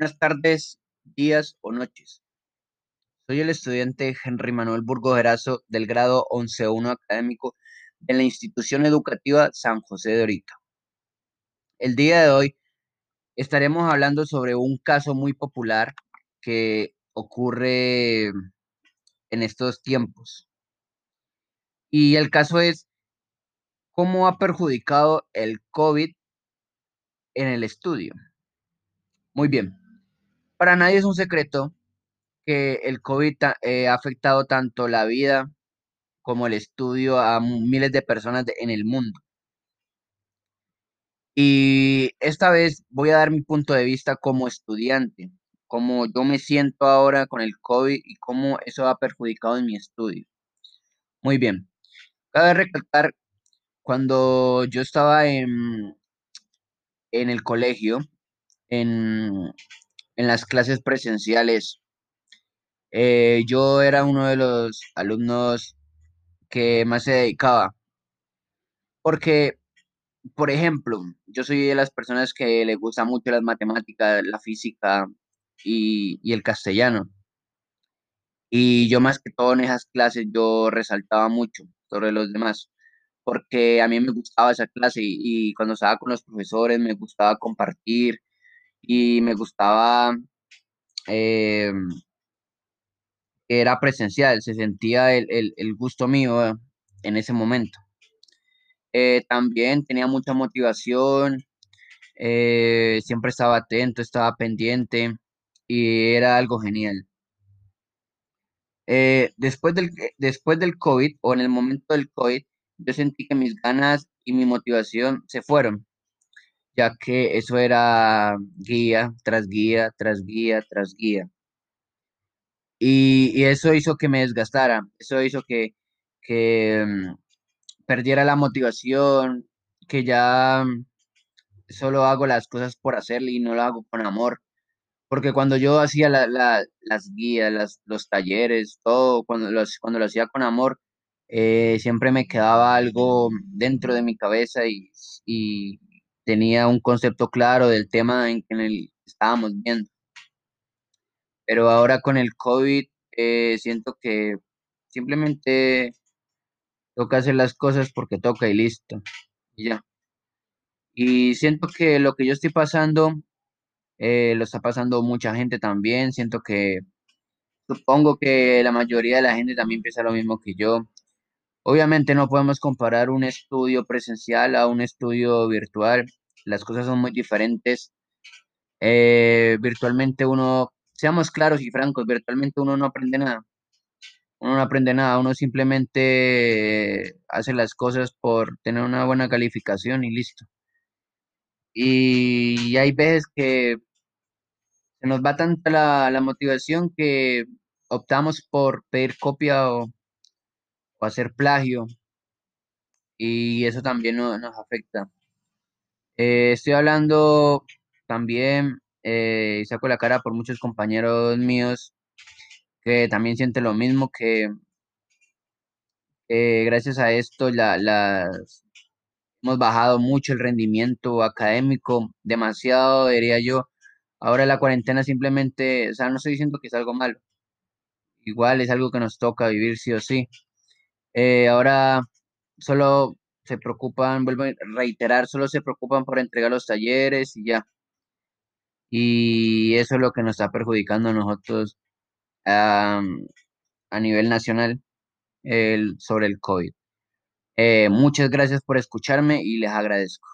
Buenas tardes, días o noches. Soy el estudiante Henry Manuel Burgo Gerazo del grado 11.1 académico de la institución educativa San José de Orita. El día de hoy estaremos hablando sobre un caso muy popular que ocurre en estos tiempos. Y el caso es cómo ha perjudicado el COVID en el estudio. Muy bien. Para nadie es un secreto que el COVID eh, ha afectado tanto la vida como el estudio a miles de personas en el mundo. Y esta vez voy a dar mi punto de vista como estudiante, cómo yo me siento ahora con el COVID y cómo eso ha perjudicado en mi estudio. Muy bien. Cabe recalcar, cuando yo estaba en, en el colegio, en, en las clases presenciales. Eh, yo era uno de los alumnos que más se dedicaba. Porque, por ejemplo, yo soy de las personas que le gusta mucho las matemáticas, la física y, y el castellano. Y yo más que todo en esas clases yo resaltaba mucho sobre los demás, porque a mí me gustaba esa clase y, y cuando estaba con los profesores me gustaba compartir y me gustaba, eh, era presencial, se sentía el, gusto mío en ese momento. Eh, también tenía mucha motivación, eh, siempre estaba atento, estaba pendiente y era algo genial. después del, después del COVID o en el momento del COVID, yo sentí que mis ganas y mi motivación se fueron ya que eso era guía tras guía, tras guía, tras guía. Y, eso hizo que me desgastara, eso hizo que, mm, perdiera la motivación, que ya solo hago las cosas por hacerle y no lo hago con amor. Porque cuando yo hacía las guías, los talleres, todo, cuando, los, cuando lo hacía con amor, eh, siempre me quedaba algo dentro de mi cabeza y, tenía un concepto claro del tema en que el estábamos viendo. Pero ahora con el COVID eh, siento que simplemente toca hacer las cosas porque toca y listo. Y ya. Y siento que lo que yo estoy pasando eh, lo está pasando mucha gente también. Siento que supongo que la mayoría de la gente también piensa lo mismo que yo. Obviamente no podemos comparar un estudio presencial a un estudio virtual. Las cosas son muy diferentes. Eh, virtualmente uno, seamos claros y francos, virtualmente uno no aprende nada. Uno no aprende nada, uno simplemente hace las cosas por tener una buena calificación y listo. Y hay veces que se nos va tanta la, motivación que optamos por pedir copia o, hacer plagio y eso también nos afecta. Eh, estoy hablando también, eh, saco la cara por muchos compañeros míos que también sienten lo mismo, que gracias a esto la, hemos bajado mucho el rendimiento académico, demasiado, diría yo. Ahora la cuarentena simplemente, o sea, no estoy diciendo que es algo malo, igual es algo que nos toca vivir sí o sí. Eh, ahora solo se preocupan, vuelvo a reiterar, solo se preocupan por entregar los talleres y ya. Y eso es lo que nos está perjudicando a nosotros a nivel nacional el, sobre el COVID. Eh, muchas gracias por escucharme y les agradezco.